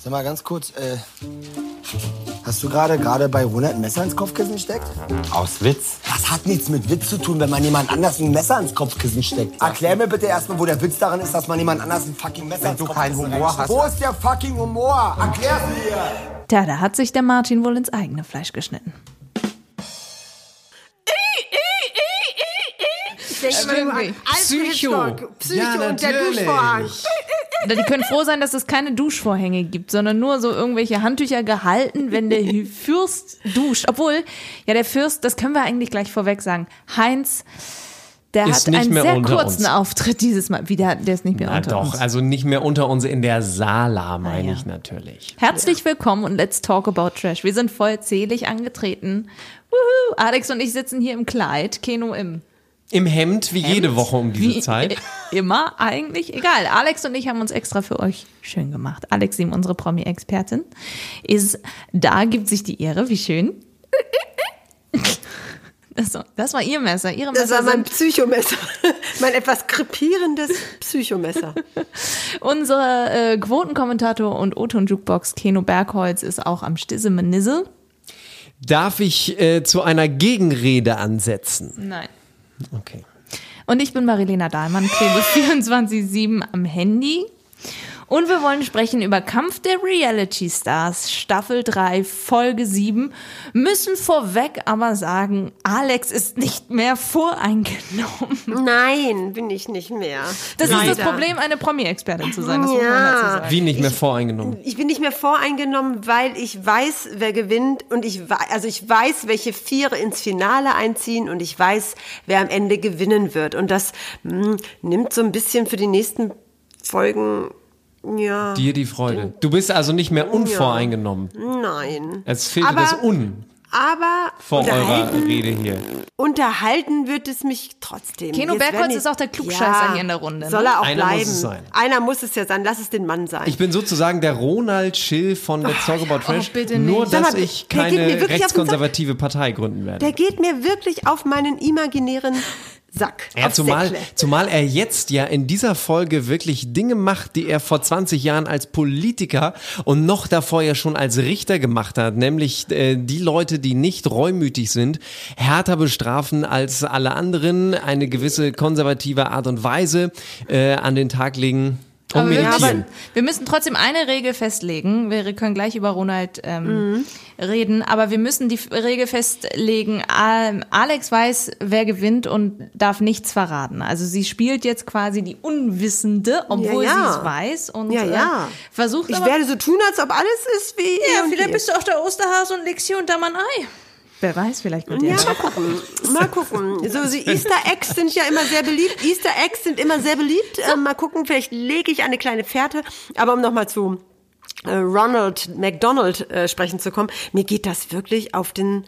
Sag mal ganz kurz, äh, hast du gerade gerade bei Ronald ein Messer ins Kopfkissen steckt? Aus Witz. Das hat nichts mit Witz zu tun, wenn man jemand anders ein Messer ins Kopfkissen steckt. Erklär mir bitte erstmal, wo der Witz darin ist, dass man jemand anders ein fucking Messer Wenn ins du Kopfkissen keinen Humor hast. Wo ist der fucking Humor? Erklär's mir! Tja, da hat sich der Martin wohl ins eigene Fleisch geschnitten. Stimmt. Psycho. Psycho Ja, und der natürlich. Duschvorhang. Die können froh sein, dass es keine Duschvorhänge gibt, sondern nur so irgendwelche Handtücher gehalten, wenn der Fürst duscht. Obwohl, ja, der Fürst, das können wir eigentlich gleich vorweg sagen. Heinz, der Ist hat nicht einen mehr sehr unter kurzen uns. Auftritt dieses Mal. Wieder, der ist nicht mehr Na unter doch, uns. also nicht mehr unter uns in der Sala, meine Ah, ja. ich natürlich. Herzlich willkommen und let's talk about Trash. Wir sind vollzählig angetreten. Wuhu. Alex und ich sitzen hier im Kleid, Keno im Im Hemd, wie jede Woche um diese Wie Zeit. Immer eigentlich. Egal. Alex und ich haben uns extra für euch schön gemacht. Alex, Sim, unsere Promi-Expertin, ist da, gibt sich die Ehre. Wie schön. Das, war- das war ihr Messer. Ihre Das Messer war mein Psychomesser. mein etwas krepierendes Psychomesser. unser äh, Quotenkommentator und O-Ton-Jukebox Keno Bergholz ist auch am Stissemenisse. Darf ich äh, zu einer Gegenrede ansetzen? Nein. Okay. Und ich bin Marilena Dahlmann, klebe 24-7 am Handy. Und wir wollen sprechen über Kampf der Reality Stars, Staffel 3, Folge 7. Müssen vorweg aber sagen, Alex ist nicht mehr voreingenommen. Nein, bin ich nicht mehr. Das ist das Leider. Problem, eine Promi-Expertin zu sein. Das muss man Ja. dazu sagen. Wie nicht mehr voreingenommen? Ich bin nicht mehr voreingenommen, weil ich weiß, wer gewinnt und ich weiß, also ich weiß, welche Viere ins Finale einziehen und ich weiß, wer am Ende gewinnen wird. Und das mh, nimmt so ein bisschen für die nächsten Folgen, ja, Dir die Freude. Du bist also nicht mehr unvoreingenommen. nein. Es fehlt Aber- das Un Aber vor eurer unterhalten, Rede hier. unterhalten wird es mich trotzdem. Keno Bergholz ist auch der Klugscheißer hier in der Runde, ne? Soll er auch Einer muss bleiben. es sein. Einer muss es ja sein. Lass es den Mann sein. Ich bin sozusagen der Ronald Schill von Let's Talk About Trash. oh, nur, dass mal, ich keine rechtskonservative Partei gründen werde. Der geht mir wirklich auf meinen imaginären Sack. Ja, zumal, Säckle. zumal er jetzt ja in dieser Folge wirklich Dinge macht, die er vor 20 Jahren als Politiker und noch davor ja schon als Richter gemacht hat, nämlich äh, die Leute, die nicht reumütig sind, härter bestrafen als alle anderen, eine gewisse konservative Art und Weise äh, an den Tag legen und Aber wir, meditieren. müssen, wir müssen trotzdem eine Regel festlegen. Wir können gleich über Ronald ähm, Mhm. reden, aber wir müssen die Regel festlegen. Alex weiß, wer gewinnt und darf nichts verraten. Also sie spielt jetzt quasi die Unwissende, obwohl Ja, ja. sie es weiß und Ja, ja. Äh, versucht Ich aber. werde so tun, als ob alles ist wie ja, und vielleicht bist du auch der Osterhase und legst hier unter mein Ei. Wer weiß, vielleicht wird Ja, mal gucken. Mal gucken. So, die Easter Eggs sind ja immer sehr beliebt. Easter Eggs sind immer sehr beliebt. Äh, mal gucken, vielleicht lege ich eine kleine Fährte. Aber um nochmal zu äh, Ronald McDonald äh, sprechen zu kommen, mir geht das wirklich auf den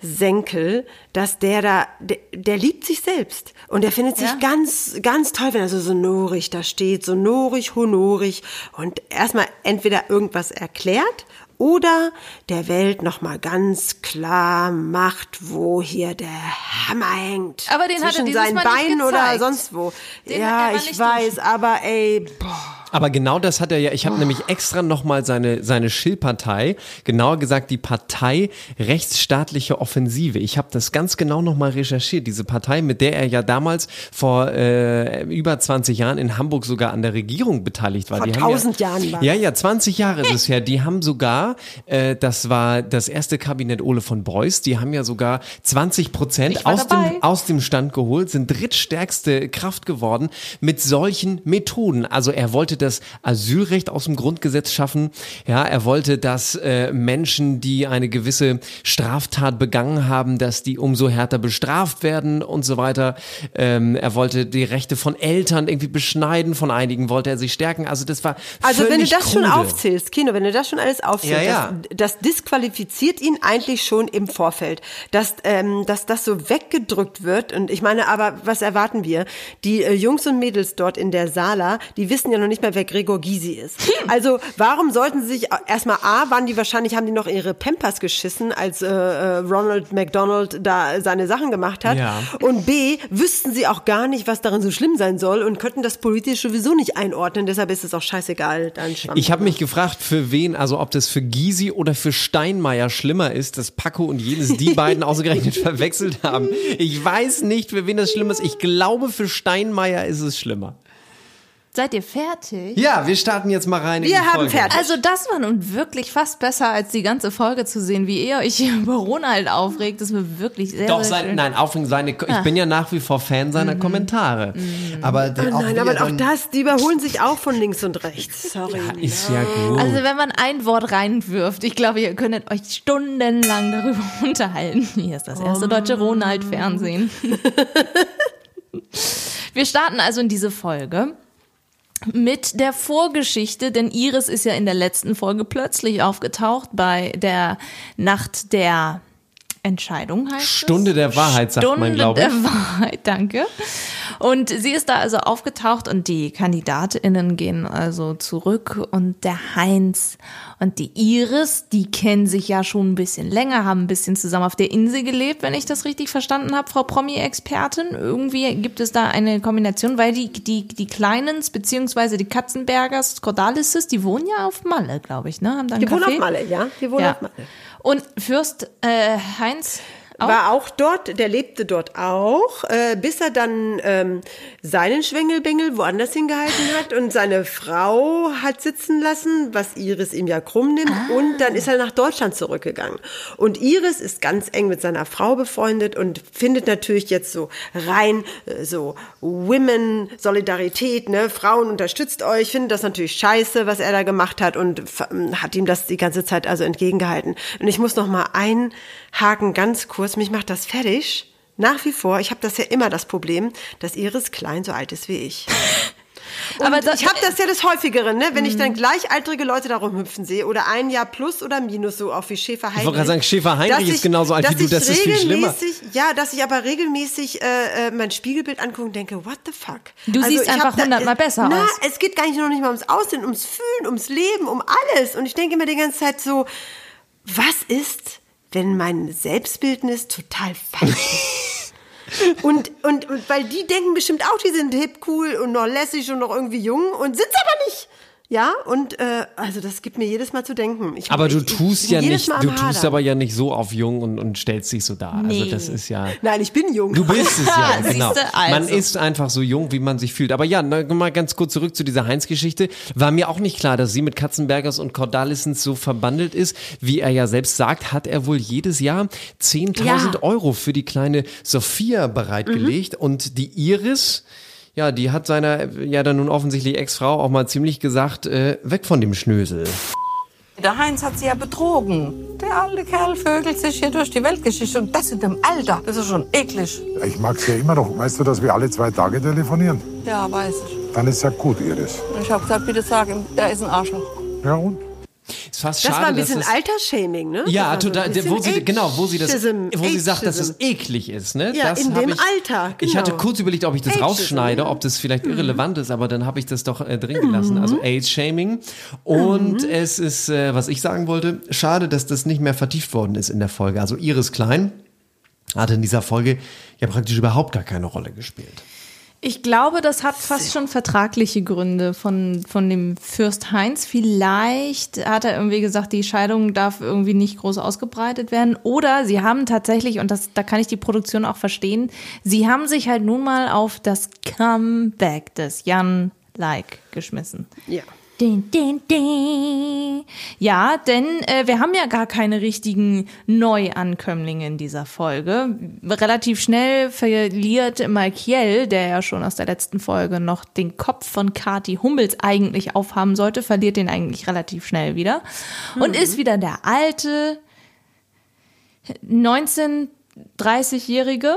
Senkel, dass der da, der, der liebt sich selbst. Und der findet sich Ja. ganz, ganz toll, wenn er so sonorig da steht, sonorig, honorig und erstmal entweder irgendwas erklärt oder der Welt nochmal ganz klar macht, wo hier der Hammer hängt. Aber den hat er Zwischen dieses seinen Mal nicht Beinen oder sonst wo. Den ja, ich weiß, aber ey, boah. Aber genau das hat er ja, ich habe nämlich extra nochmal seine, seine Schill-Partei, genauer gesagt die Partei Rechtsstaatliche Offensive. Ich habe das ganz genau nochmal recherchiert. Diese Partei, mit der er ja damals vor äh, über 20 Jahren in Hamburg sogar an der Regierung beteiligt war. Vor Die haben 1000 ja, Jahren war Ja, ja, 20 Jahre ist es her. Die haben sogar, äh, das war das erste Kabinett Ole von Beuys, die haben ja sogar 20 Prozent aus dabei. dem, aus dem Stand geholt, sind drittstärkste Kraft geworden mit solchen Methoden. Also er wollte das Asylrecht aus dem Grundgesetz schaffen. Ja, er wollte, dass äh, Menschen, die eine gewisse Straftat begangen haben, dass die umso härter bestraft werden und so weiter. Ähm, er wollte die Rechte von Eltern irgendwie beschneiden, von einigen wollte er sich stärken. Also das war Also wenn du das schon krude. aufzählst, Kino, wenn du das schon alles aufzählst, Ja, ja. Das, das disqualifiziert ihn eigentlich schon im Vorfeld, dass, ähm, dass das so weggedrückt wird. Und ich meine, aber was erwarten wir? Die äh, Jungs und Mädels dort in der Sala, die wissen ja noch nicht mal, wer Gregor Gysi ist. Also warum sollten sie sich erstmal A, waren die wahrscheinlich, haben die noch ihre Pampers geschissen, als äh, äh, Ronald McDonald da seine Sachen gemacht hat. Ja. Und B, wüssten sie auch gar nicht, was darin so schlimm sein soll und könnten das politisch sowieso nicht einordnen. Deshalb ist es auch scheißegal. Dann Ich habe mich gefragt, für wen, also ob das für Gysi oder für Steinmeier schlimmer ist, dass Paco und jenes die beiden ausgerechnet verwechselt haben. Ich weiß nicht, für wen das schlimm ist. Ich glaube, für Steinmeier ist es schlimmer. Seid ihr fertig? Ja, wir starten jetzt mal rein in Wir die haben Folge. fertig. Also das war nun wirklich fast besser, als die ganze Folge zu sehen, wie ihr euch über Ronald aufregt. Das war wirklich sehr, Doch, sehr schön. nein, aufregend seine, ich bin ja nach wie vor Fan seiner Kommentare. Aber der, Oh auch nein, aber er auch das, die überholen sich auch von links und rechts. Sorry. ist ja gut. Also wenn man ein Wort reinwirft, ich glaube, ihr könntet euch stundenlang darüber unterhalten. Hier ist das erste deutsche Ronald-Fernsehen. Wir starten also in diese Folge mit der Vorgeschichte, denn Iris ist ja in der letzten Folge plötzlich aufgetaucht bei der Nacht der Entscheidung heißt Stunde es? der Wahrheit, sagt Stunde man, glaube ich. der Wahrheit, danke. Und sie ist da also aufgetaucht und die KandidatInnen gehen also zurück und der Heinz und die Iris, die kennen sich ja schon ein bisschen länger, haben ein bisschen zusammen auf der Insel gelebt, wenn ich das richtig verstanden habe, Frau Promi-Expertin. Irgendwie gibt es da eine Kombination, weil die, die, die Kleinens, beziehungsweise die Katzenbergers, Cordalises, die wohnen ja auf Malle, glaube ich, ne? Haben da Die wohnen Café. auf Malle, ja? Die wohnen Ja. auf Malle. Und Fürst äh, Heinz auch? War auch dort, der lebte dort auch, äh, bis er dann ähm, seinen Schwengelbengel woanders hingehalten hat und seine Frau hat sitzen lassen, was Iris ihm ja krumm nimmt. Und dann ist er nach Deutschland zurückgegangen. Und Iris ist ganz eng mit seiner Frau befreundet und findet natürlich jetzt so rein äh, so Women-Solidarität, ne? Frauen unterstützt euch, findet das natürlich scheiße, was er da gemacht hat und hat ihm das die ganze Zeit also entgegengehalten. Und ich muss noch mal einhaken, ganz kurz, mich macht das fertig. Nach wie vor, ich habe das ja immer das Problem, dass Iris Klein so alt ist wie ich. Und Aber da- ich habe das ja des Häufigeren, ne? wenn ich dann gleichaltrige Leute darum hüpfen sehe oder ein Jahr plus oder minus so auch wie Schäfer Heinrich. wollte gerade sagen, Schäfer Heinrich dass ist genauso alt wie du, ich das ist viel schlimmer. Ja, dass ich aber regelmäßig äh, äh, mein Spiegelbild angucke und denke, what the fuck? Du siehst ich einfach hundertmal besser na, aus. es geht gar nicht noch nicht mal ums Aussehen, ums Fühlen, ums Leben, um alles. Und ich denke immer die ganze Zeit so, was ist, wenn mein Selbstbildnis total falsch ist? Und, und, und weil die denken bestimmt auch, die sind hip, cool und noch lässig und noch irgendwie jung und sind's aber nicht. Ja, und äh, also das gibt mir jedes Mal zu denken. Ich, Aber du ich- ich tust bin ja nicht, du tust aber ja nicht so auf jung und, und stellst dich so dar. Also Nee. das ist ja. Nein, ich bin jung. Du bist es ja, genau. also. Man ist einfach so jung, wie man sich fühlt. Aber ja, na, mal ganz kurz zurück zu dieser Heinz-Geschichte. War mir auch nicht klar, dass sie mit Katzenbergers und Cordalissens so verbandelt ist. Wie er ja selbst sagt, hat er wohl jedes Jahr 10.000 Ja. Euro für die kleine Sophia bereitgelegt. Mhm. Und die Iris, ja, die hat seiner, ja dann nun offensichtlich Ex-Frau auch mal ziemlich gesagt, äh, weg von dem Schnösel. Der Heinz hat sie ja betrogen. Der alte Kerl vögelt sich hier durch die Weltgeschichte und das in dem Alter. Das ist schon eklig. Ich mag's ja immer noch. Weißt du, dass wir alle zwei Tage telefonieren? Ja, weiß ich. Dann ist ja gut, Iris. Ich hab gesagt, bitte sag ihm, der ist ein Arschloch. Ja und? Ist fast Das schade, war ein bisschen das, Altersshaming, ne? Ja, so total. wo sie, genau, wo sie das, wo sie sagt, dass es eklig ist, ne? Ja, das in dem ich, Alter, Ich hatte genau. kurz überlegt, ob ich das rausschneide, ob das vielleicht irrelevant ist, aber dann habe ich das doch äh, drin gelassen. Also Age-Shaming. Und Mhm. es ist, äh, was ich sagen wollte, schade, dass das nicht mehr vertieft worden ist in der Folge. Also Iris Klein hat in dieser Folge ja praktisch überhaupt gar keine Rolle gespielt. Ich glaube, das hat fast schon vertragliche Gründe von, von dem Fürst Heinz. Vielleicht hat er irgendwie gesagt, die Scheidung darf irgendwie nicht groß ausgebreitet werden. Oder sie haben tatsächlich, und das, da kann ich die Produktion auch verstehen, sie haben sich halt nun mal auf das Comeback des Jan Like geschmissen. Ja. Din, din, din. Ja, denn äh, wir haben ja gar keine richtigen Neuankömmlinge in dieser Folge. Relativ schnell verliert Malkiel, der ja schon aus der letzten Folge noch den Kopf von Kati Hummels eigentlich aufhaben sollte, verliert den eigentlich relativ schnell wieder und ist wieder der alte 19 30-Jährige,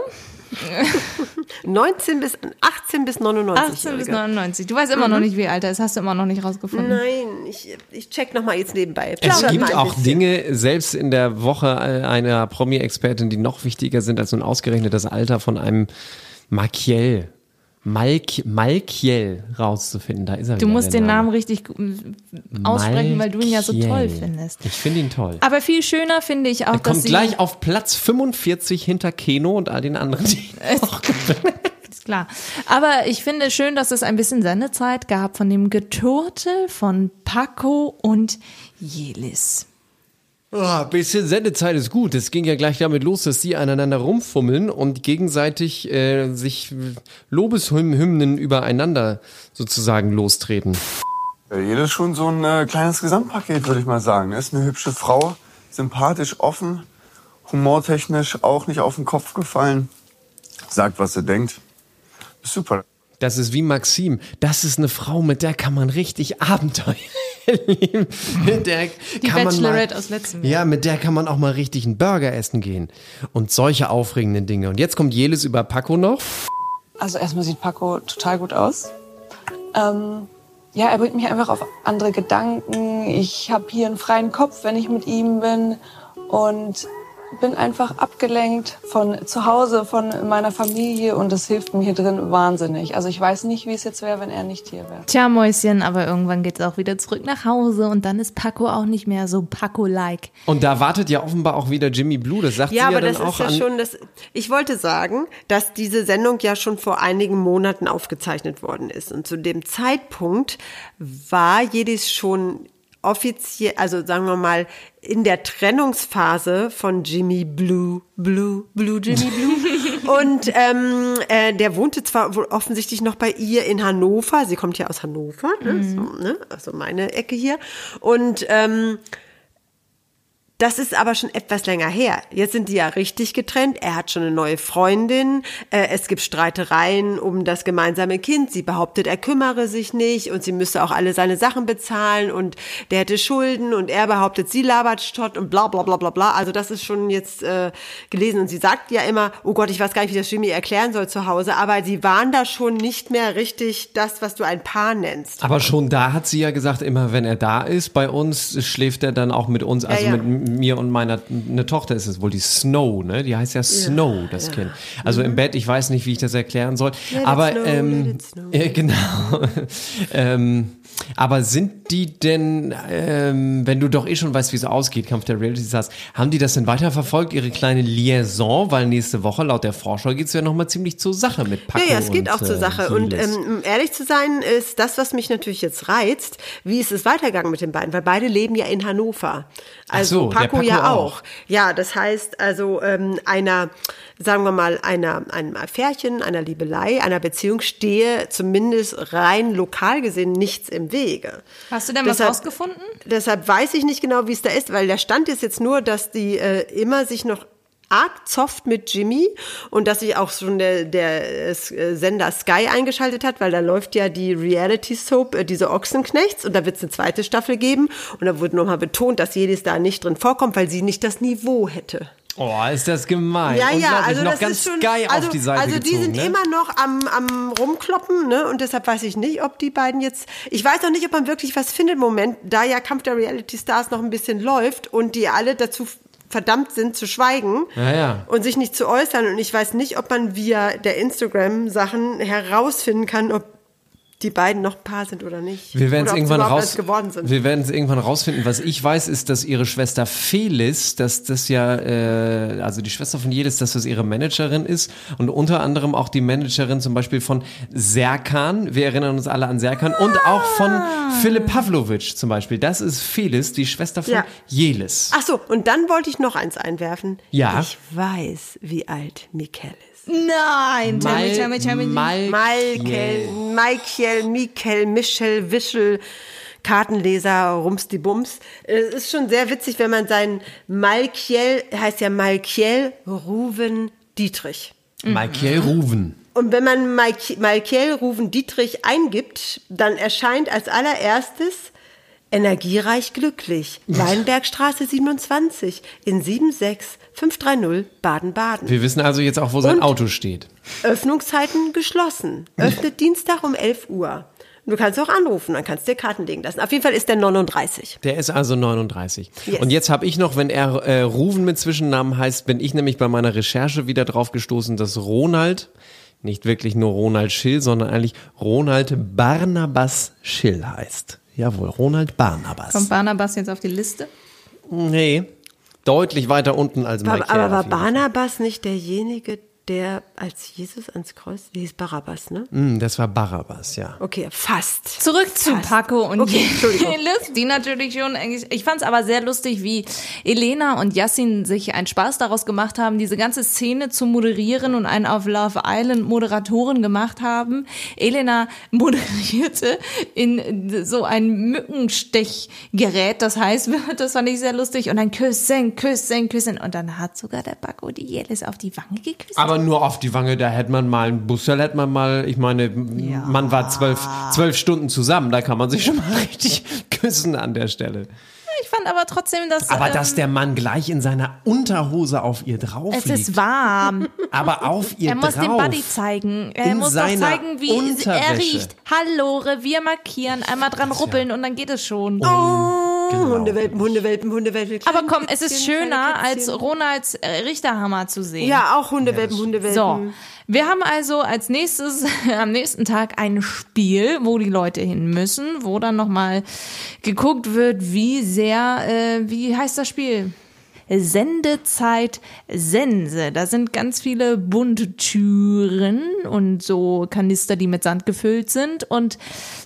19 bis 18 bis 99. 18 bis 99. Du weißt immer noch nicht, wie alt er ist, hast du immer noch nicht rausgefunden. Nein, ich, ich check noch mal jetzt nebenbei. Es Plaudert gibt auch bisschen. Dinge, selbst in der Woche einer Promi-Expertin, die noch wichtiger sind als nun ausgerechnet das Alter von einem Makiel. Malk, Malkiel rauszufinden. Da ist er Du musst den Name. Namen richtig aussprechen, weil du ihn ja so toll Malkiel. findest. Ich finde ihn toll. Aber viel schöner finde ich auch, Er dass kommt sie gleich auf Platz 45 hinter Keno und all den anderen. Die ist klar. Aber ich finde schön, dass es ein bisschen Sendezeit gab von dem Geturtel von Paco und Jelis. Oh, bisschen Sendezeit ist gut. Es ging ja gleich damit los, dass sie aneinander rumfummeln und gegenseitig äh, sich Lobeshymnen übereinander sozusagen lostreten. Ja, jeder ist schon so ein äh, kleines Gesamtpaket, würde ich mal sagen. Er ist eine hübsche Frau, sympathisch, offen, humortechnisch auch nicht auf den Kopf gefallen. Sagt, was er denkt. Super. Das ist wie Maxim. Das ist eine Frau, mit der kann man richtig Abenteuer erleben. Mit der Die kann man mal, Bachelorette aus letztem Jahr. Ja, mit der kann man auch mal richtig einen Burger essen gehen. Und solche aufregenden Dinge. Und jetzt kommt Jelis über Paco noch. Also erstmal sieht Paco total gut aus. Ähm, ja, er bringt mich einfach auf andere Gedanken. Ich habe hier einen freien Kopf, wenn ich mit ihm bin und bin einfach abgelenkt von zu Hause, von meiner Familie und das hilft mir hier drin wahnsinnig. Also ich weiß nicht, wie es jetzt wäre, wenn er nicht hier wäre. Tja, Mäuschen, aber irgendwann geht's auch wieder zurück nach Hause und dann ist Paco auch nicht mehr so Paco-like. Und da wartet ja offenbar auch wieder Jimmy Blue. Das sagt Ja, sie ja aber dann das auch ist ja an. schon das. Ich wollte sagen, dass diese Sendung ja schon vor einigen Monaten aufgezeichnet worden ist. Und zu dem Zeitpunkt war Jedis schon offiziell, also sagen wir mal, in der Trennungsphase von Jimmy Blue, Blue, Blue, Jimmy Blue. Und ähm, äh, der wohnte zwar wohl offensichtlich noch bei ihr in Hannover. Sie kommt ja aus Hannover, ne? So, ne? also meine Ecke hier. Und ähm, das ist aber schon etwas länger her. Jetzt sind die ja richtig getrennt. Er hat schon eine neue Freundin. Äh, es gibt Streitereien um das gemeinsame Kind. Sie behauptet, er kümmere sich nicht und sie müsse auch alle seine Sachen bezahlen und der hätte Schulden und er behauptet, sie labert Stott und bla bla bla bla bla. Also das ist schon jetzt äh, gelesen und sie sagt ja immer, oh Gott, ich weiß gar nicht, wie das Jimmy erklären soll zu Hause, aber sie waren da schon nicht mehr richtig das, was du ein Paar nennst. Aber schon da hat sie ja gesagt, immer wenn er da ist bei uns, schläft er dann auch mit uns, also ja. mit mir und meiner eine Tochter ist es wohl, die Snow, ne? Die heißt ja Snow, das Kind. Also im Bett, ich weiß nicht, wie ich das erklären soll. Mhm. it aber snow, ähm, let äh, genau. ähm, aber sind die denn, ähm, wenn du doch eh schon weißt, wie es ausgeht, Kampf der Reality Stars, haben die das denn weiterverfolgt, ihre kleine Liaison? Weil nächste Woche, laut der Vorschau, geht's ja nochmal ziemlich zur Sache mit Paco Ja, ja, es geht und, auch zur äh, Sache. Und Jelis. ähm, um ehrlich zu sein, ist das, was mich natürlich jetzt reizt, wie ist es weitergegangen mit den beiden? Weil beide leben ja in Hannover. Also so, der Paco, Paco ja auch. auch. Ja, das heißt also ähm, einer, sagen wir mal, einer, einem Affärchen, einer Liebelei, einer Beziehung stehe zumindest rein lokal gesehen nichts im Wege. Hast du denn was Deshalb- rausgefunden? Deshalb weiß ich nicht genau, wie es da ist, weil der Stand ist jetzt nur, dass die äh, immer sich noch arg zofft mit Jimmy und dass sich auch schon der, der äh, Sender Sky eingeschaltet hat, weil da läuft ja die Reality Soap, äh, diese Ochsenknechts und da wird es eine zweite Staffel geben und da wurde nochmal betont, dass jedes da nicht drin vorkommt, weil sie nicht das Niveau hätte. Oh, ist das gemein. Ja, ja, also noch das ganz ist schon, Sky also, auf die Seite also die gezogen, sind ne? immer noch am, am rumkloppen, ne? Und deshalb weiß ich nicht, ob die beiden jetzt. Ich weiß auch nicht, ob man wirklich was findet im Moment, da ja Kampf der Reality Stars noch ein bisschen läuft und die alle dazu verdammt sind zu schweigen Ja, ja. und sich nicht zu äußern. Und ich weiß nicht, ob man via der Instagram-Sachen herausfinden kann, ob die beiden noch ein Paar sind oder nicht. Wir werden es irgendwann raus. Wir werden es irgendwann rausfinden. Was ich weiß, ist, dass ihre Schwester Felis, dass das ja, äh, also die Schwester von Jelis, dass das ihre Managerin ist und unter anderem auch die Managerin zum Beispiel von Serkan. Wir erinnern uns alle an Serkan und auch von Ah. Philipp Pavlovic zum Beispiel. Das ist Felis, die Schwester von Ja. Jelis. Ach so, und dann wollte ich noch eins einwerfen. Ja. Ich weiß, wie alt Michael ist. Nein, tell me, tell me, tell me. Michael, Michael, Michael, Michel, Michel, Wischel, Kartenleser, Rums die Bums. Es ist schon sehr witzig, wenn man seinen Malkiel, heißt ja Malkiel Ruven Dietrich. Michael Ruven. Und wenn man Malk- Malkiel Ruven Dietrich eingibt, dann erscheint als allererstes Energiereich glücklich. Weinbergstraße 27 in 76530 Baden-Baden. Wir wissen also jetzt auch, wo sein Und- Auto steht. Öffnungszeiten geschlossen. Öffnet Dienstag um 11 Uhr. Du kannst auch anrufen, dann kannst du dir Karten legen lassen. Auf jeden Fall ist der 39. Der ist also 39. Yes. Und jetzt habe ich noch, wenn er äh, Ruven mit Zwischennamen heißt, bin ich nämlich bei meiner Recherche wieder drauf gestoßen, dass Ronald nicht wirklich nur Ronald Schill, sondern eigentlich Ronald Barnabas Schill heißt. Jawohl, Ronald Barnabas. Kommt Barnabas jetzt auf die Liste? Nee, deutlich weiter unten als War, Michael. aber war. Barnabas nicht derjenige, der als Jesus ans Kreuz, der hieß Barabbas, ne? Hm, das war Barabbas, ja. Okay, fast. Zurück zu Paco und Okay. Jelis, die natürlich schon, eigentlich- ich fand es aber sehr lustig, wie Elena und Yassin sich einen Spaß daraus gemacht haben, diese ganze Szene zu moderieren und einen auf Love Island Moderatoren gemacht haben. Elena moderierte in so ein Mückenstechgerät, das heißt, das fand ich sehr lustig und dann küssen, küssen, küssen und dann hat sogar der Paco die Jelis auf die Wange geküsst. Aber nur auf die Wange, da hätte man mal einen Bussel, hätte man mal, ich meine, man war zwölf, zwölf Stunden zusammen, da kann man sich schon mal richtig küssen an der Stelle. ich fand aber trotzdem, dass Aber ähm, dass der Mann gleich in seiner Unterhose auf ihr drauf es liegt. ist warm. aber auf ihr Er muss drauf. den Buddy zeigen. Er muss doch seiner zeigen, wie er riecht. Hallo, Revier markieren, einmal dran ruppeln und dann geht es schon. Oh, Hundewelpen, Hundewelpen, Hundewelpen. Aber komm, es ist schöner, als. Ronalds äh, Richterhammer zu sehen. Ja, auch Hundewelpen, Hundewelpen. So, wir haben also als nächstes am nächsten Tag ein Spiel, wo die Leute hin müssen, wo dann nochmal geguckt wird, wie sehr, äh, wie heißt das Spiel? Sendezeit Sense. Da sind ganz viele bunte Türen und so Kanister, die mit Sand gefüllt sind. Und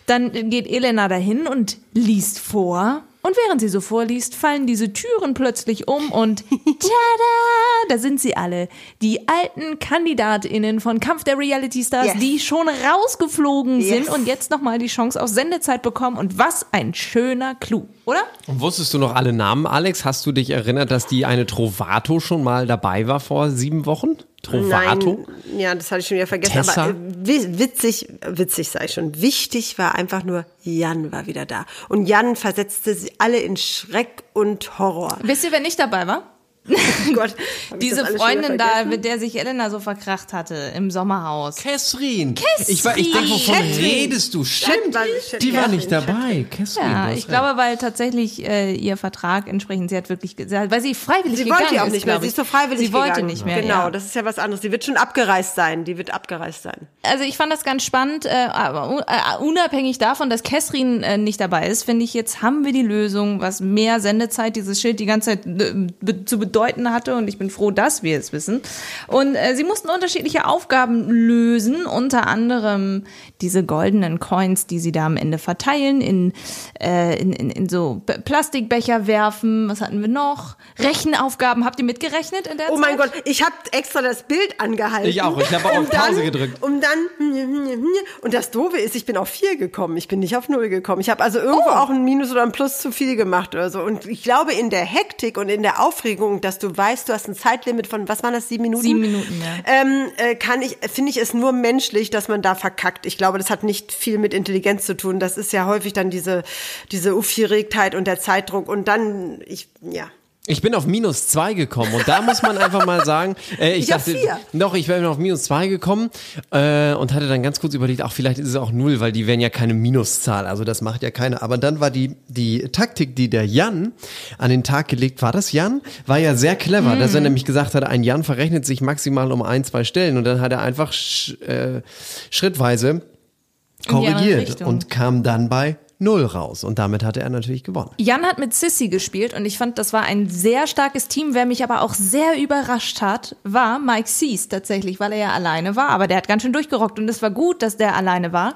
dann geht Elena dahin und liest vor. Und während sie so vorliest, fallen diese Türen plötzlich um und tada, da sind sie alle. Die alten KandidatInnen von Kampf der Reality Stars, Yes. die schon rausgeflogen sind Yes. und jetzt nochmal die Chance auf Sendezeit bekommen. Und was ein schöner Clou, oder? Und wusstest du noch alle Namen, Alex? Hast du dich erinnert, dass die eine Trovato schon mal dabei war vor sieben Wochen? Trovato? Nein, ja, das hatte ich schon wieder vergessen. Tessa? Aber äh, wi- witzig, witzig ich schon. Wichtig war einfach nur, Jan war wieder da. Und Jan versetzte sie alle in Schreck und Horror. Wisst ihr, wer nicht dabei war? Oh Gott, Diese Freundin da, mit der sich Elena so verkracht hatte im Sommerhaus. Kessrin. Kessrin. Ich, war- ich denke, wovon Kessrin. redest du? Stimmt, die war nicht dabei. Kessrin, Ja, ich recht. glaube, weil tatsächlich äh, ihr Vertrag entsprechend, sie hat wirklich, ge- weil sie freiwillig Sie gegangen wollte ja auch nicht mehr. Sie ich. ist so freiwillig Sie wollte gegangen. nicht mehr. Genau, ja. das ist ja was anderes. Die wird schon abgereist sein. Die wird abgereist sein. Also ich fand das ganz spannend, äh, äh, unabhängig davon, dass Kessrin äh, nicht dabei ist, finde ich, jetzt haben wir die Lösung, was mehr Sendezeit dieses Schild die ganze Zeit äh, zu bedeuten hatte und ich bin froh, dass wir es wissen. Und äh, sie mussten unterschiedliche Aufgaben lösen, unter anderem diese goldenen Coins, die sie da am Ende verteilen, in, äh, in, in, in so Plastikbecher werfen. Was hatten wir noch? Rechenaufgaben. Habt ihr mitgerechnet in der Oh Zeit? mein Gott, ich habe extra das Bild angehalten. Ich auch. Ich habe auch auf dann- Pause gedrückt. Um dann und das Doofe ist, ich bin auf vier gekommen. Ich bin nicht auf null gekommen. Ich habe also irgendwo auch ein Minus oder ein Plus zu viel gemacht oder so. Und ich glaube, in der Hektik und in der Aufregung, dass du weißt, du hast ein Zeitlimit von was waren das sieben Minuten? Sieben Minuten, ja. Ähm, äh, kann ich, finde ich es nur menschlich, dass man da verkackt. Ich glaube, das hat nicht viel mit Intelligenz zu tun. Das ist ja häufig dann diese diese Aufgeregtheit und der Zeitdruck und dann ich ja. Ich bin auf minus zwei gekommen und da muss man einfach mal sagen, äh, ich, Ich dachte, vier. doch, ich wäre auf minus zwei gekommen äh, und hatte dann ganz kurz überlegt, auch vielleicht ist es auch null, weil die wären ja keine Minuszahl, also das macht ja keiner. Aber dann war die die Taktik, die der Jan an den Tag gelegt, war das Jan, war ja sehr clever, dass er nämlich gesagt hat, ein Jan verrechnet sich maximal um ein, zwei Stellen und dann hat er einfach sch, äh, schrittweise korrigiert und kam dann bei null raus und damit hatte er natürlich gewonnen. Jan hat mit Sissy gespielt und ich fand, das war ein sehr starkes Team. Wer mich aber auch sehr überrascht hat, war Mike Sees tatsächlich, weil er ja alleine war. Aber der hat ganz schön durchgerockt und es war gut, dass der alleine war.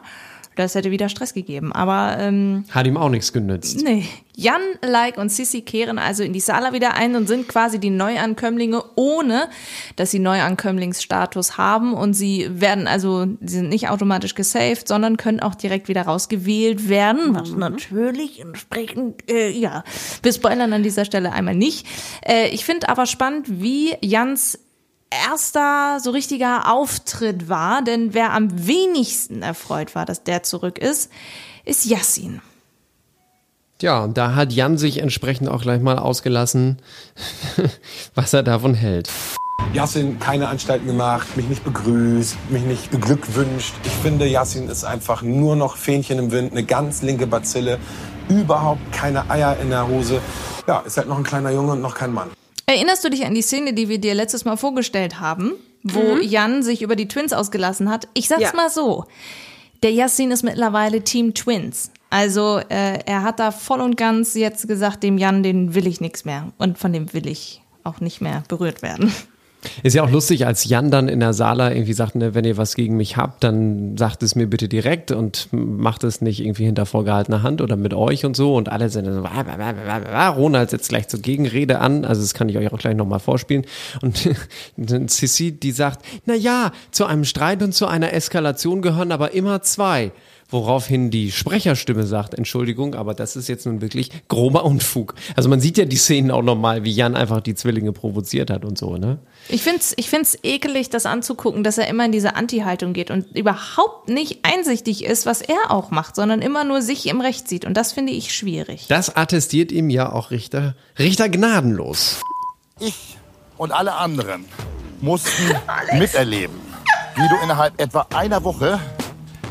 Das hätte wieder Stress gegeben. Aber ähm, Hat ihm auch nichts genützt. Nee. Jan, Like und Sissy kehren also in die Sala wieder ein und sind quasi die Neuankömmlinge, ohne dass sie Neuankömmlingsstatus haben. Und sie werden also, sie sind nicht automatisch gesaved, sondern können auch direkt wieder rausgewählt werden. Was natürlich entsprechend, äh, ja, wir spoilern an dieser Stelle einmal nicht. Äh, ich finde aber spannend, wie Jans erster so richtiger Auftritt war, denn wer am wenigsten erfreut war, dass der zurück ist, ist Yassin. Ja, und da hat Jan sich entsprechend auch gleich mal ausgelassen, was er davon hält. Yassin keine Anstalten gemacht, mich nicht begrüßt, mich nicht beglückwünscht. Ich finde, Yassin ist einfach nur noch Fähnchen im Wind, eine ganz linke Bazille, überhaupt keine Eier in der Hose. Ja, ist halt noch ein kleiner Junge und noch kein Mann. Erinnerst du dich an die Szene, die wir dir letztes Mal vorgestellt haben, wo Jan sich über die Twins ausgelassen hat? Ich sag's Ja. mal so. Der Yassin ist mittlerweile Team Twins. Also äh, er hat da voll und ganz jetzt gesagt, dem Jan, den will ich nichts mehr. Und von dem will ich auch nicht mehr berührt werden. Ist ja auch lustig, als Jan dann in der Sala irgendwie sagt, ne, wenn ihr was gegen mich habt, dann sagt es mir bitte direkt und macht es nicht irgendwie hinter vorgehaltener Hand oder mit euch und so. Und alle sind dann so, "Wah, wah, wah, wah, wah, wah." Ronald setzt gleich zur Gegenrede an. Also das kann ich euch auch gleich nochmal vorspielen. Und Sissi, die sagt, na ja, zu einem Streit und zu einer Eskalation gehören aber immer zwei. Woraufhin die Sprecherstimme sagt, Entschuldigung, aber das ist jetzt nun wirklich grober Unfug. Also man sieht ja die Szenen auch nochmal, wie Jan einfach die Zwillinge provoziert hat und so, ne? Ich find's, ich find's ekelig, das anzugucken, dass er immer in diese Anti-Haltung geht und überhaupt nicht einsichtig ist, was er auch macht, sondern immer nur sich im Recht sieht. Und das finde ich schwierig. Das attestiert ihm ja auch Richter, Richter gnadenlos. Ich und alle anderen mussten miterleben, wie du innerhalb etwa einer Woche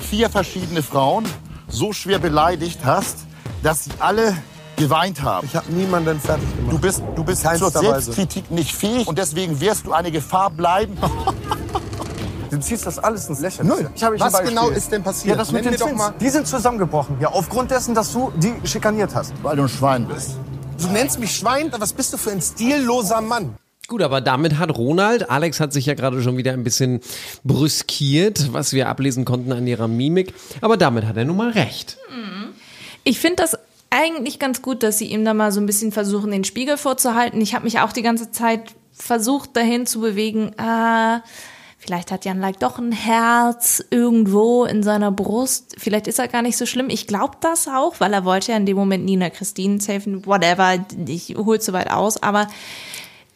vier verschiedene Frauen so schwer beleidigt hast, dass sie alle geweint haben. Ich habe niemanden fertig gemacht. Du bist, du bist zur. Selbstkritik nicht fähig und deswegen wirst du eine Gefahr bleiben. Du ziehst das alles ins Lächerliche. Null. Was genau ist denn passiert? Ja, das mit den doch mal- Die sind zusammengebrochen. Ja, aufgrund dessen, dass du die schikaniert hast. Weil du ein Schwein bist. Du nennst mich Schwein? Was bist du für ein stilloser Mann? Gut, aber damit hat Ronald, Alex hat sich ja gerade schon wieder ein bisschen brüskiert, was wir ablesen konnten an ihrer Mimik, aber damit hat er nun mal recht. Ich finde das eigentlich ganz gut, dass sie ihm da mal so ein bisschen versuchen, den Spiegel vorzuhalten. Ich habe mich auch die ganze Zeit versucht, dahin zu bewegen, ah, vielleicht hat Jan Like doch ein Herz irgendwo in seiner Brust. Vielleicht ist er gar nicht so schlimm. Ich glaube das auch, weil er wollte ja in dem Moment Nina Christine safen, whatever. Ich hol's so weit aus, aber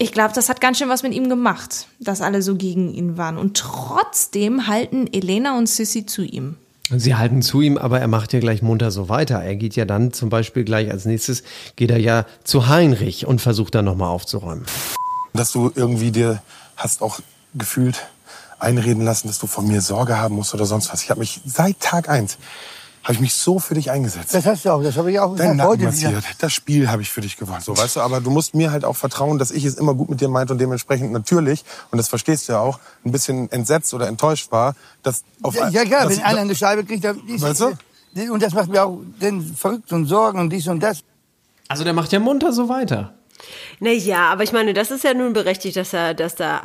ich glaube, das hat ganz schön was mit ihm gemacht, dass alle so gegen ihn waren. Und trotzdem halten Elena und Sissy zu ihm. Sie halten zu ihm, aber er macht ja gleich munter so weiter. Er geht ja dann zum Beispiel gleich als nächstes, geht er ja zu Heinrich und versucht dann nochmal aufzuräumen. Dass du irgendwie dir hast auch gefühlt einreden lassen, dass du von mir Sorge haben musst oder sonst was. Ich habe mich seit Tag eins habe ich mich so für dich eingesetzt. Das hast du auch, das habe ich auch Dein gesagt. Nacken Heute massiert. wieder. Das Spiel habe ich für dich gewonnen. So, weißt du, aber du musst mir halt auch vertrauen, dass ich es immer gut mit dir meinte und dementsprechend natürlich, und das verstehst du ja auch, ein bisschen entsetzt oder enttäuscht war, dass auf Ja, ja klar, dass- wenn einer eine Scheibe kriegt, dann ist, Weißt du? Und das macht mir auch dann verrückt und Sorgen und dies und das. Also der macht ja munter so weiter. Naja, aber ich meine, das ist ja nun berechtigt, dass er, dass da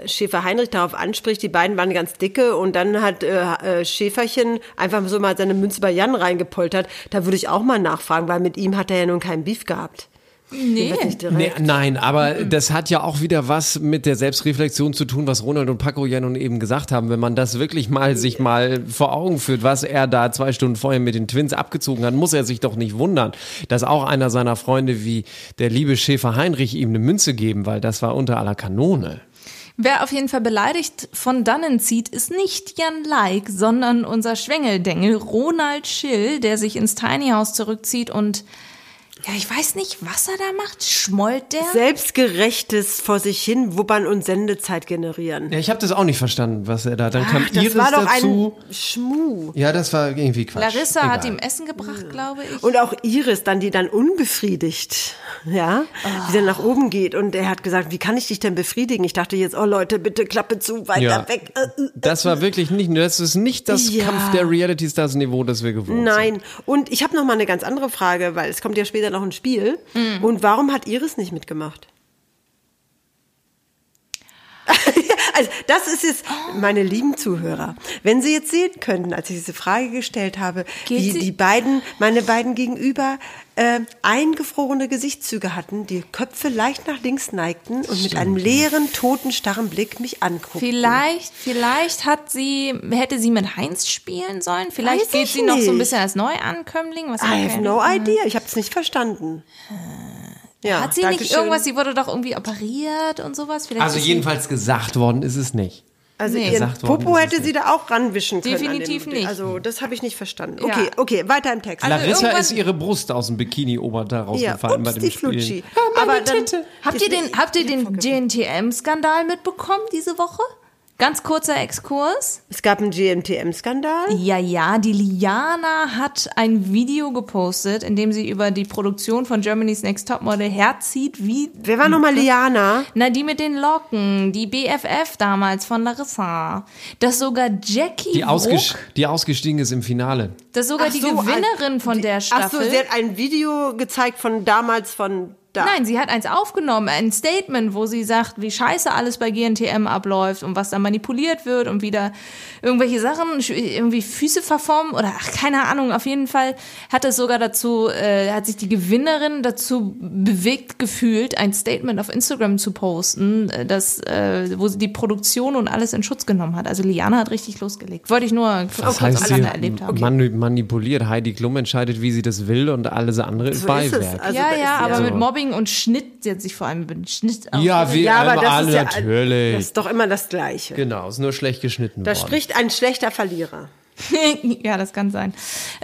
äh, Schäfer Heinrich darauf anspricht. Die beiden waren ganz dicke und dann hat äh, äh, Schäferchen einfach so mal seine Münze bei Jan reingepoltert. Da würde ich auch mal nachfragen, weil mit ihm hat er ja nun keinen Beef gehabt. Nee. Nee, nein, aber das hat ja auch wieder was mit der Selbstreflexion zu tun, was Ronald und Paco ja nun eben gesagt haben. Wenn man das wirklich mal sich mal vor Augen führt, was er da zwei Stunden vorher mit den Twins abgezogen hat, muss er sich doch nicht wundern, dass auch einer seiner Freunde wie der liebe Schäfer Heinrich ihm eine Münze geben, weil das war unter aller Kanone. Wer auf jeden Fall beleidigt von dannen zieht, ist nicht Jan Like, sondern unser Schwengeldengel Ronald Schill, der sich ins Tiny House zurückzieht und ja, ich weiß nicht, was er da macht. Schmollt der? Selbstgerechtes vor sich hin wuppern und Sendezeit generieren. Ja, ich habe das auch nicht verstanden, was er da. Dann kam Ach, das Iris war doch dazu. ein Schmuh. Ja, das war irgendwie Quatsch. Larissa hat Egal. ihm Essen gebracht, glaube ich. Und auch Iris dann, die dann unbefriedigt, ja, die dann nach oben geht. Und er hat gesagt, wie kann ich dich denn befriedigen? Ich dachte jetzt, oh Leute, bitte Klappe zu, weiter Ja. weg. Äh, äh. Das war wirklich nicht, das ist nicht das Ja. Kampf der Reality Stars Niveau, das wir gewohnt sind. Nein. Und ich habe noch mal eine ganz andere Frage, weil es kommt ja später noch ein Spiel. Und warum hat Iris nicht mitgemacht? Also das ist jetzt, meine lieben Zuhörer, wenn Sie jetzt sehen könnten, als ich diese Frage gestellt habe, Geht wie sie- die beiden, meine beiden Gegenüber äh, eingefrorene Gesichtszüge hatten, die Köpfe leicht nach links neigten und mit einem leeren, toten, starren Blick mich anguckten. Vielleicht, vielleicht hat sie, hätte sie mit Heinz spielen sollen. Vielleicht Weiß geht ich sie noch so ein nicht. bisschen als Neuankömmling. Was I have no idea. Ich habe es nicht verstanden. Ja, Hat sie danke nicht schön. irgendwas, sie wurde doch irgendwie operiert und sowas? Vielleicht Also jedenfalls gesagt worden ist es nicht. Also Nee. ihren Gesagt worden Popo hätte sie nicht. da auch ranwischen können. Definitiv dem, nicht. Also das habe ich nicht verstanden. Ja. Okay, okay, weiter im Text. Also Larissa ist ihre Brust aus dem Bikini-Oberteil ja, rausgefallen bei ups, dem die Spiel. Flutschi. Aber dann, Habt ihr den, habt ihr den GNTM-Skandal mitbekommen diese Woche? Ganz kurzer Exkurs. Es gab einen GMTM-Skandal. Ja, ja, die Liana hat ein Video gepostet, in dem sie über die Produktion von Germany's Next Topmodel herzieht, wie... Wer war nochmal Liana? Na, die mit den Locken, die BFF damals von Larissa. Dass sogar Jackie Die, ausges die ausgestiegen ist im Finale. dass sogar Ach die so, Gewinnerin von die- der Staffel... Ach so, sie hat ein Video gezeigt von damals von da. Nein, sie hat eins aufgenommen, ein Statement, wo sie sagt, wie scheiße alles bei GNTM abläuft und was da manipuliert wird und wieder irgendwelche Sachen, irgendwie Füße verformen oder ach, keine Ahnung. Auf jeden Fall hat es sogar dazu, äh, hat sich die Gewinnerin dazu bewegt gefühlt, ein Statement auf Instagram zu posten, äh, das, äh, wo sie die Produktion und alles in Schutz genommen hat. Also Liana hat richtig losgelegt. Wollte ich nur kurz Das heißt, sie Rande erlebt haben. mani manipuliert. Heidi Klum entscheidet, wie sie das will und alles andere ist So. Beiwerk. Also ja, ja, aber also- mit Mobbing und Schnitt, hat sich vor allem über den Schnitt Ja, wie ja, aber das ist ja natürlich. Das ist doch immer das Gleiche. genau, ist nur schlecht geschnitten Da worden. spricht ein schlechter Verlierer. ja, das kann sein.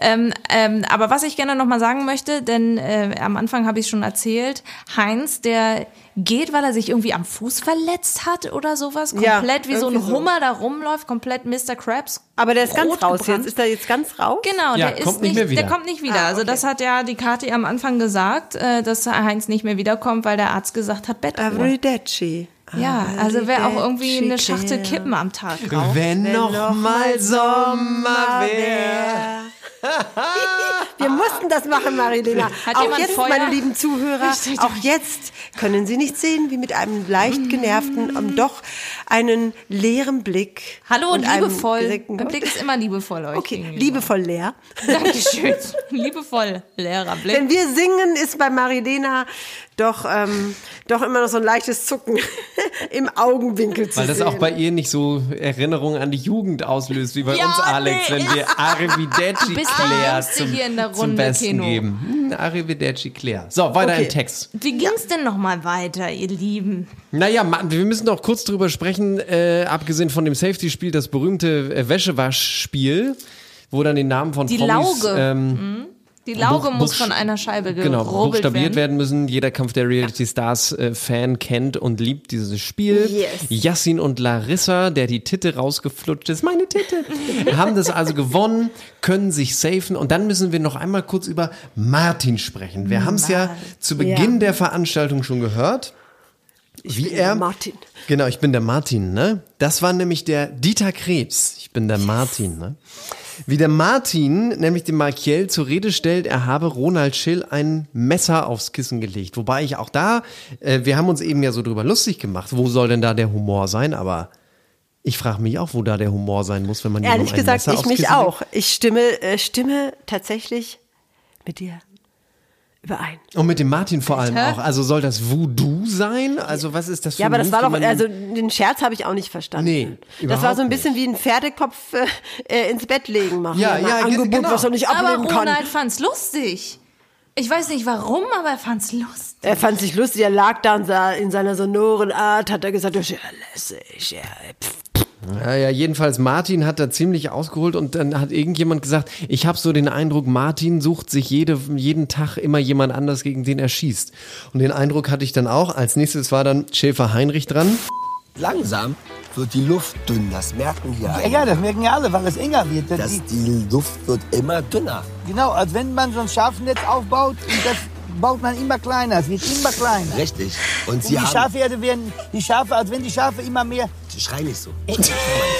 Ähm, ähm, aber was ich gerne noch mal sagen möchte, denn äh, am Anfang habe ich schon erzählt, Heinz, der geht, weil er sich irgendwie am Fuß verletzt hat oder sowas, Ja, komplett wie so ein irgendwie so. Hummer da rumläuft, komplett Mr. Krabs. Aber der ist ganz raus gebrannt. jetzt. Ist er jetzt ganz raus? Genau, Ja, der ist kommt nicht nicht, mehr wieder. der kommt nicht wieder. Ah, Also okay. das hat ja die Kathi am Anfang gesagt, äh, dass Heinz nicht mehr wiederkommt, weil der Arzt gesagt hat, Bettruhe. Arrivederci. Ja, also wer auch irgendwie eine Schachtel. Kippen am Tag raucht. Wenn, Wenn noch mal Sommer wäre. wär. Wir mussten das machen, Marilena. Hat auch jetzt, Feuer? meine lieben Zuhörer, auch jetzt können Sie nicht sehen, wie mit einem leicht genervten, um doch einen leeren Blick. Hallo und, und liebevoll. Kopf. Blick ist immer liebevoll euch Okay, gegenüber. liebevoll leer. Dankeschön. liebevoll, leerer Blick. Wenn wir singen, ist bei Marilena doch, ähm, doch immer noch so ein leichtes Zucken im Augenwinkel zu Weil das sehen. auch bei ihr nicht so Erinnerungen an die Jugend auslöst, wie bei Ja, uns, Alex, nee, wenn wir Arrivederci der Claire zum, hier in der zum Runde, Besten Keno. geben. Hm, Arrivederci Claire. So, weiter Okay. im Text. Wie ging's denn noch mal weiter, ihr Lieben? Naja, wir müssen doch kurz drüber sprechen, äh, abgesehen von dem Safety-Spiel, das berühmte äh, Wäschewaschspiel, wo dann die Namen von Die Promis... Lauge. Ähm, Die Lauge Buch- muss von einer Scheibe Genau, buchstabiert werden. werden müssen. Jeder Kampf der Reality Stars äh, Fan kennt und liebt dieses Spiel. Yes. Yassin und Larissa, der die Titte rausgeflutscht ist, meine Titte, haben das also gewonnen, können sich safen und dann müssen wir noch einmal kurz über Martin sprechen. Wir haben es ja zu Beginn Ja. der Veranstaltung schon gehört. Wie bin er der Martin. Genau, ich bin der Martin, ne? Das war nämlich der Dieter Krebs. Ich bin der Martin, ne? Wie der Martin nämlich dem Markiel zur Rede stellt, er habe Ronald Schill ein Messer aufs Kissen gelegt. Wobei ich auch da, äh, wir haben uns eben ja so drüber lustig gemacht, wo soll denn da der Humor sein? Aber ich frage mich auch, wo da der Humor sein muss, wenn man Ehrlich gesagt, Messer ich mich auch. Ich stimme, äh, stimme tatsächlich mit dir überein. Und mit dem Martin vor allem auch. Also soll das Voodoo sein? Also was ist das für Ja, ein aber das war doch, also den Scherz habe ich auch nicht verstanden. Nee, das war so ein bisschen wie ein Pferdekopf äh, äh, ins Bett legen machen. Ja, ja, ge- Angebot, genau. was er nicht Aber ablehnen kann. Ronald fand's lustig. Ich weiß nicht warum, aber er fand's lustig. Er fand sich lustig, er lag da und sah in seiner sonoren Art, hat er gesagt, das ist ja lässig, ja, pff. Ja, ja, jedenfalls Martin hat da ziemlich ausgeholt und dann hat irgendjemand gesagt, ich habe so den Eindruck, Martin sucht sich jede, jeden Tag immer jemand anders, gegen den er schießt. Und den Eindruck hatte ich dann auch. Als nächstes war dann Schäfer Heinrich dran. Langsam wird die Luft dünn, das merken wir Ja, alle. ja, das merken ja alle, weil es enger wird. Das Das, die, Luft wird immer dünner. genau, als wenn man so ein Schafnetz aufbaut und das baut man immer kleiner. Es wird immer kleiner. Richtig. Und Und Sie die haben... Schafherde werden, die Schafe, als wenn die Schafe immer mehr Schrei nicht so.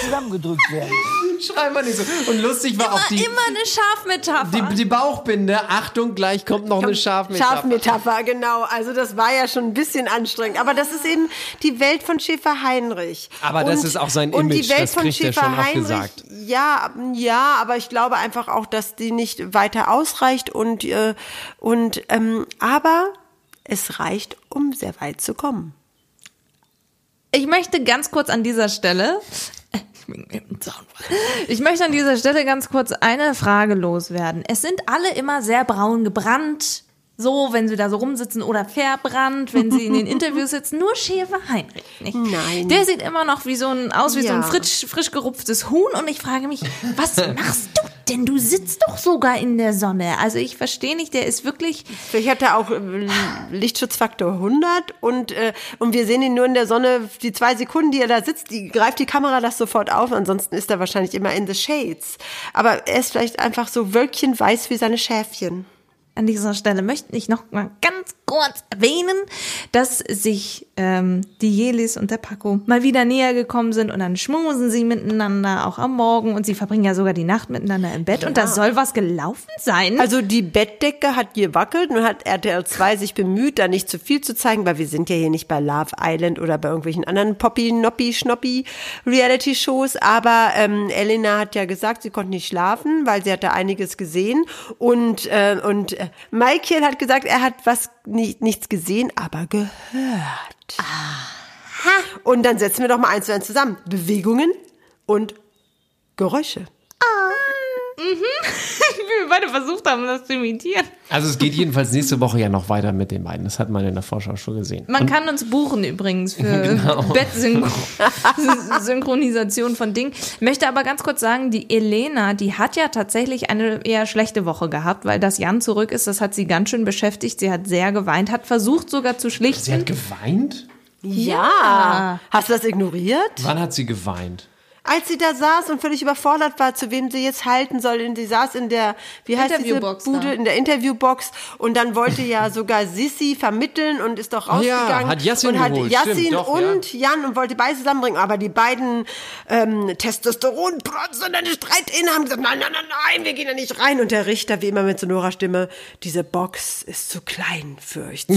Zusammengedrückt werden. Schrei mal nicht so. Und lustig war auch die, Immer eine Schafmetapher. die, die Bauchbinde. Achtung, gleich kommt noch eine Schafmetapher. Schafmetapher, genau. Also das war ja schon ein bisschen anstrengend. Aber das ist eben die Welt von Schäfer Heinrich. Aber das ist auch sein und die Image, Welt das von kriegt er Schäfer schon auch Heinrich, gesagt. Ja, ja, aber ich glaube einfach auch, dass die nicht weiter ausreicht und äh, und ähm, aber es reicht, um sehr weit zu kommen. Ich möchte ganz kurz an dieser Stelle. Ich möchte an dieser Stelle ganz kurz eine Frage loswerden. Es sind alle immer sehr braun gebrannt, so, wenn sie da so rumsitzen oder verbrannt, wenn sie in den Interviews sitzen. Nur Schäfer Heinrich nicht. Nein. Der sieht immer noch wie so ein, aus wie so ein Ja. frisch, frisch gerupftes Huhn und ich frage mich, was machst du denn? Du sitzt doch sogar in der Sonne. Also ich verstehe nicht, der ist wirklich, Vielleicht hat er auch äh, Lichtschutzfaktor 100 und, äh, und wir sehen ihn nur in der Sonne, die zwei Sekunden, die er da sitzt, die greift die Kamera das sofort auf, ansonsten ist er wahrscheinlich immer in the shades. Aber er ist vielleicht einfach so wölkchenweiß wie seine Schäfchen. An dieser Stelle möchte ich noch mal ganz kurz erwähnen, dass sich ähm, die Jelis und der Paco mal wieder näher gekommen sind und dann schmusen sie miteinander, auch am Morgen und sie verbringen ja sogar die Nacht miteinander im Bett und da soll was gelaufen sein. Also die Bettdecke hat gewackelt und hat RTL 2 sich bemüht, da nicht zu viel zu zeigen, weil wir sind ja hier nicht bei Love Island oder bei irgendwelchen anderen Poppy, Noppi, Schnoppi Reality-Shows. Aber ähm, Elena hat ja gesagt, sie konnte nicht schlafen, weil sie hatte einiges gesehen. Und, äh, und äh, Michael hat gesagt, er hat was nicht, nichts gesehen, aber gehört. Und dann setzen wir doch mal eins zu eins zusammen. Bewegungen und Geräusche. Wie wir beide versucht haben, das zu imitieren. Also es geht jedenfalls nächste Woche ja noch weiter mit den beiden. Das hat man in der Vorschau schon gesehen. Man kann uns buchen übrigens für Genau. Bettsynchronisation von Ding. Möchte aber ganz kurz sagen, die Elena, die hat ja tatsächlich eine eher schlechte Woche gehabt, weil das Jan zurück ist. Das hat sie ganz schön beschäftigt. Sie hat sehr geweint, hat versucht sogar zu schlichten. Sie hat geweint? Ja. Hast du das ignoriert? Wann hat sie geweint? Als sie da saß und völlig überfordert war, zu wem sie jetzt halten soll, und sie saß in der, wie heißt diese Interviewbox Bude, da. in der Interviewbox und dann wollte ja sogar Sissi vermitteln und ist doch ja, rausgegangen hat Yassin und hat geholt, Yassin stimmt, doch, und Jan und wollte beide zusammenbringen, aber die beiden ähm, Testosteron-Protzen und dann Streitinnen haben gesagt, nein, nein, nein, nein, wir gehen da nicht rein und der Richter wie immer mit sonorer Stimme, diese Box ist zu klein für euch.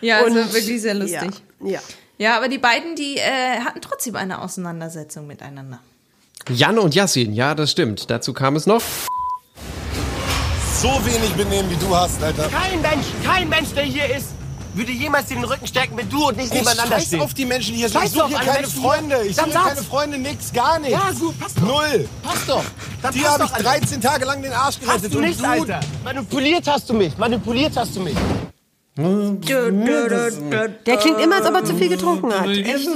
Ja, also Und- wirklich sehr lustig. Ja. ja. Ja, aber die beiden, die äh, hatten trotzdem eine Auseinandersetzung miteinander. Jan und Yassin, ja, das stimmt. Dazu kam es noch. So wenig Benehmen wie du hast, Alter. Kein Mensch, kein Mensch, der hier ist, würde jemals dir den Rücken stärken, wenn du und nicht Ich nebeneinander scheiß stehen. auf die Menschen hier. Scheiß ich suche hier alle keine Menschen hier. Freunde. Ich Dann suche hier keine Freunde, nix, gar nichts. Ja, gut, passt doch. Null. Passt doch. Dann Dir passt habe ich Alter. 13 Tage lang den Arsch Hast gerettet. du und nicht, du, Alter. Manipuliert hast du mich. Manipuliert hast du mich. Der klingt immer, als ob er zu viel getrunken hat. Echt?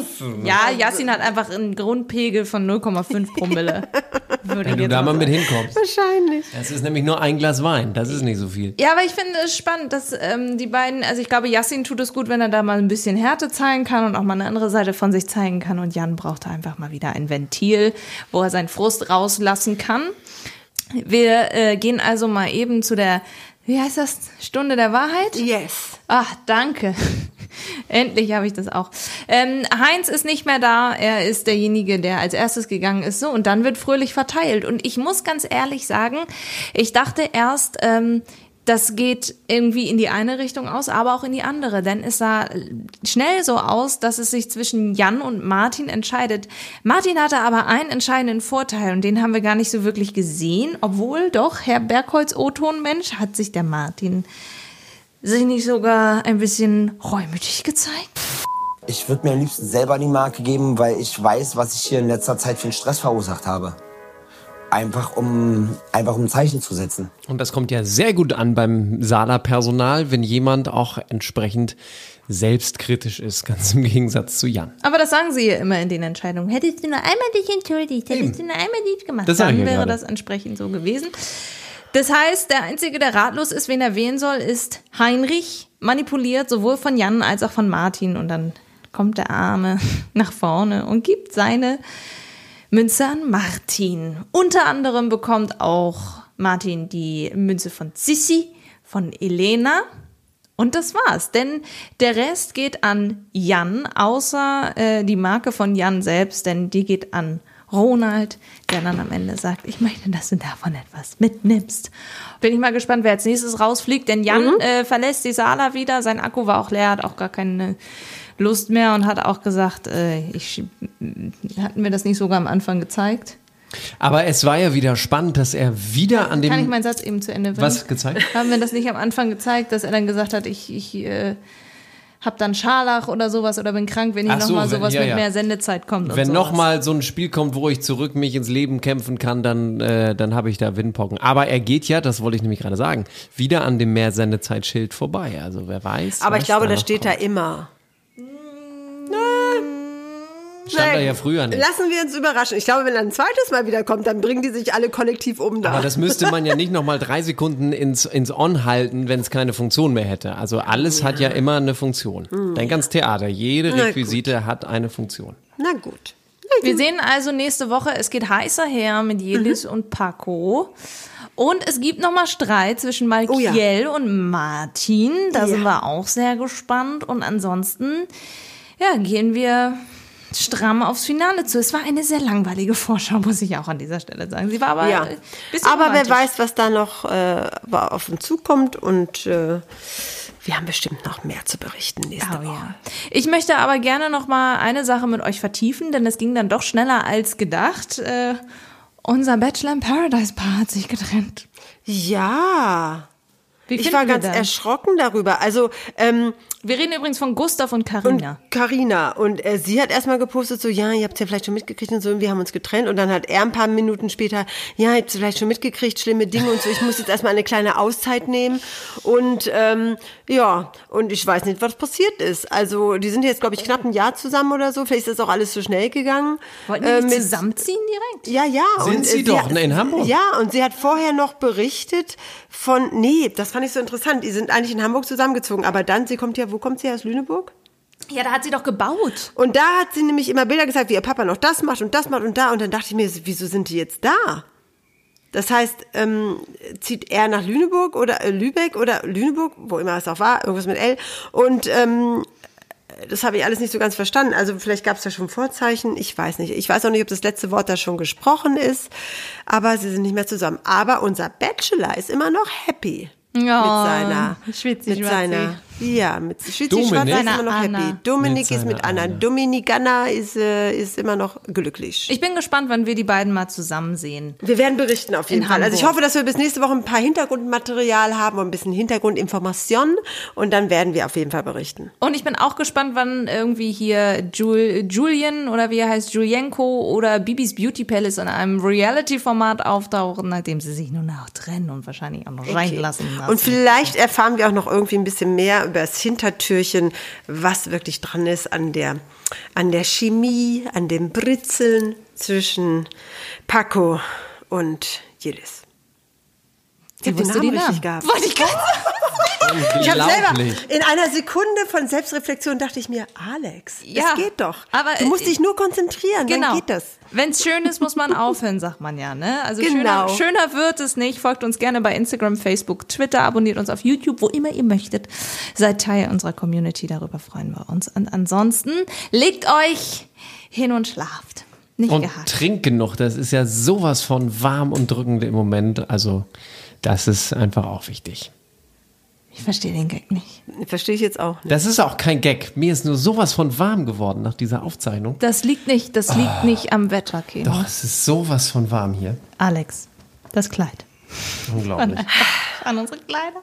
Ja, Yassin hat einfach einen Grundpegel von 0,5 Promille. Würde Wenn du da mal sagen. mit hinkommst. Wahrscheinlich. Das ist nämlich nur ein Glas Wein. Das ist nicht so viel. Ja, aber ich finde es spannend, dass ähm, die beiden, also ich glaube, Yassin tut es gut, wenn er da mal ein bisschen Härte zeigen kann und auch mal eine andere Seite von sich zeigen kann. Und Jan braucht einfach mal wieder ein Ventil, wo er seinen Frust rauslassen kann. Wir äh, gehen also mal eben zu der, wie heißt das, Stunde der Wahrheit? Yes. Ach, danke. Endlich habe ich das auch. Ähm, Heinz ist nicht mehr da. Er ist derjenige, der als erstes gegangen ist. So, und dann wird fröhlich verteilt. Und ich muss ganz ehrlich sagen, ich dachte erst, ähm, das geht irgendwie in die eine Richtung aus, aber auch in die andere. Denn es sah schnell so aus, dass es sich zwischen Jan und Martin entscheidet. Martin hatte aber einen entscheidenden Vorteil und den haben wir gar nicht so wirklich gesehen. Obwohl doch, Herr Bergholz O-Ton-Mensch, hat sich der Martin sich nicht sogar ein bisschen reumütig gezeigt? Ich würde mir am liebsten selber die Marke geben, weil ich weiß, was ich hier in letzter Zeit für einen Stress verursacht habe. Einfach um, einfach um ein Zeichen zu setzen. Und das kommt ja sehr gut an beim Sala-Personal, wenn jemand auch entsprechend selbstkritisch ist, ganz im Gegensatz zu Jan. Aber das sagen sie ja immer in den Entscheidungen. Hättest du nur einmal dich entschuldigt, hättest du nur einmal dies gemacht, Das dann wäre gerade. das entsprechend so gewesen. Das heißt, der Einzige, der ratlos ist, wen er wählen soll, ist Heinrich, manipuliert sowohl von Jan als auch von Martin. Und dann kommt der Arme nach vorne und gibt seine Münze an Martin. Unter anderem bekommt auch Martin die Münze von Sissi, von Elena Und das war's, denn der Rest geht an Jan, außer äh, die Marke von Jan selbst, denn die geht an Ronald, der dann am Ende sagt, ich möchte, dass du davon etwas mitnimmst. Bin ich mal gespannt, wer als nächstes rausfliegt, denn Jan Mhm. äh, verlässt die Sala wieder, sein Akku war auch leer, hat auch gar keine Lust mehr und hat auch gesagt, äh, ich hatten wir das nicht sogar am Anfang gezeigt? Aber es war ja wieder spannend, dass er wieder an dem. Kann ich meinen Satz eben zu Ende bringen? Was gezeigt? Haben wir das nicht am Anfang gezeigt, dass er dann gesagt hat, ich, ich äh, hab dann Scharlach oder sowas oder bin krank, wenn hier so, nochmal wenn- sowas ja, mit mehr Sendezeit kommt. Wenn nochmal so ein Spiel kommt, wo ich zurück mich ins Leben kämpfen kann, dann, äh, dann habe ich da Windpocken. Aber er geht ja, das wollte ich nämlich gerade sagen, wieder an dem Mehrsendezeitschild vorbei. Also wer weiß. Aber ich glaube, da das steht da immer. Stand da ja früher nicht. Lassen wir uns überraschen. Ich glaube, wenn er ein zweites Mal wiederkommt, dann bringen die sich alle kollektiv um da. Aber das müsste man ja nicht nochmal drei Sekunden ins, ins On halten, wenn es keine Funktion mehr hätte. Also alles hat ja immer eine Funktion. Hm. Denk ans Theater. Jede Requisite hat eine Funktion. Na gut. Wir sehen also nächste Woche, es geht heißer her mit Jelis Mhm. und Paco. Und es gibt nochmal Streit zwischen Malkiel und Martin. Da Oh Ja. sind wir auch sehr gespannt. Und ansonsten, ja, gehen wir stramm aufs Finale zu. Es war eine sehr langweilige Vorschau, muss ich auch an dieser Stelle sagen. Sie war aber ja. ein bisschen Aber wer romantisch. weiß, was da noch äh, auf uns zukommt und äh, wir haben bestimmt noch mehr zu berichten nächste Oh, Woche. ja. Ich möchte aber gerne noch mal eine Sache mit euch vertiefen, denn es ging dann doch schneller als gedacht. Äh, unser Bachelor in Paradise Paar hat sich getrennt. Ja. Wie ich war ganz das? erschrocken darüber. Also, ähm, wir reden übrigens von Gustav und Carina. Carina. Und äh, sie hat erstmal gepostet, so, ja, ihr habt ja vielleicht schon mitgekriegt und so, und wir haben uns getrennt. Und dann hat er ein paar Minuten später, ja, ihr habt vielleicht schon mitgekriegt, schlimme Dinge und so. Ich muss jetzt erstmal eine kleine Auszeit nehmen. Und ähm, ja, und ich weiß nicht, was passiert ist. Also, die sind jetzt, glaube ich, knapp ein Jahr zusammen oder so. Vielleicht ist das auch alles zu schnell gegangen. Wollten die Äh, nicht mit- zusammenziehen direkt? Ja, ja. Sind und, sie äh, doch, hat- ne, in Hamburg? Ja, und sie hat vorher noch berichtet von, nee, das fand ich so interessant. Die sind eigentlich in Hamburg zusammengezogen, aber dann, sie kommt ja, wo kommt sie aus Lüneburg? Ja, da hat sie doch gebaut. Und da hat sie nämlich immer Bilder gezeigt, wie ihr Papa noch das macht und das macht und da. Und dann dachte ich mir, wieso sind die jetzt da? Das heißt, ähm, zieht er nach Lüneburg oder äh, Lübeck oder Lüneburg, wo immer es auch war, irgendwas mit L. Und ähm, das habe ich alles nicht so ganz verstanden. Also vielleicht gab es da schon Vorzeichen. Ich weiß nicht. Ich weiß auch nicht, ob das letzte Wort da schon gesprochen ist. Aber sie sind nicht mehr zusammen. Aber unser Bachelor ist immer noch happy. Ja, mit seiner, mit seiner, ja, mit? Schwarz ist immer noch Anna. happy. Dominik Mit ist mit Anna. Anna. Dominikana ist, äh, ist immer noch glücklich. Ich bin gespannt, wann wir die beiden mal zusammen sehen. Wir werden berichten auf jeden In Fall. Also ich hoffe, dass wir bis nächste Woche ein paar Hintergrundmaterial haben und ein bisschen Hintergrundinformation und dann werden wir auf jeden Fall berichten. Und ich bin auch gespannt, wann irgendwie hier Jul Julian oder wie er heißt, Julienko oder Bibis Beauty Palace in einem Reality-Format auftauchen, nachdem sie sich nun auch trennen und wahrscheinlich auch noch reinlassen lassen. Und vielleicht erfahren wir auch noch irgendwie ein bisschen mehr das Hintertürchen, was wirklich dran ist an der, an der Chemie, an dem Britzeln zwischen Paco und Jelis. Ich hab den wusste die Namen richtig Namen. gehabt. Wollte ich gerade Ich habe selber in einer Sekunde von Selbstreflexion dachte ich mir, Alex, Ja, das geht doch. aber, du musst äh, dich nur konzentrieren, Genau. dann geht das. Wenn es schön ist, muss man aufhören, sagt man ja. Ne? Also Genau. schöner, schöner wird es nicht. Folgt uns gerne bei Instagram, Facebook, Twitter, abonniert uns auf YouTube, wo immer ihr möchtet. Seid Teil unserer Community, darüber freuen wir uns. Und ansonsten legt euch hin und schlaft. Nicht Und gehackt. trink genug. Das ist ja sowas von warm und drückend im Moment. Also, das ist einfach auch wichtig. Ich verstehe den Gag nicht. Verstehe ich jetzt auch. nicht. Das ist auch kein Gag. Mir ist nur sowas von warm geworden nach dieser Aufzeichnung. Das liegt nicht, das liegt nicht am Wetter, Keno. Doch, es ist sowas von warm hier. Alex, das Kleid. Unglaublich. An unsere Kleider.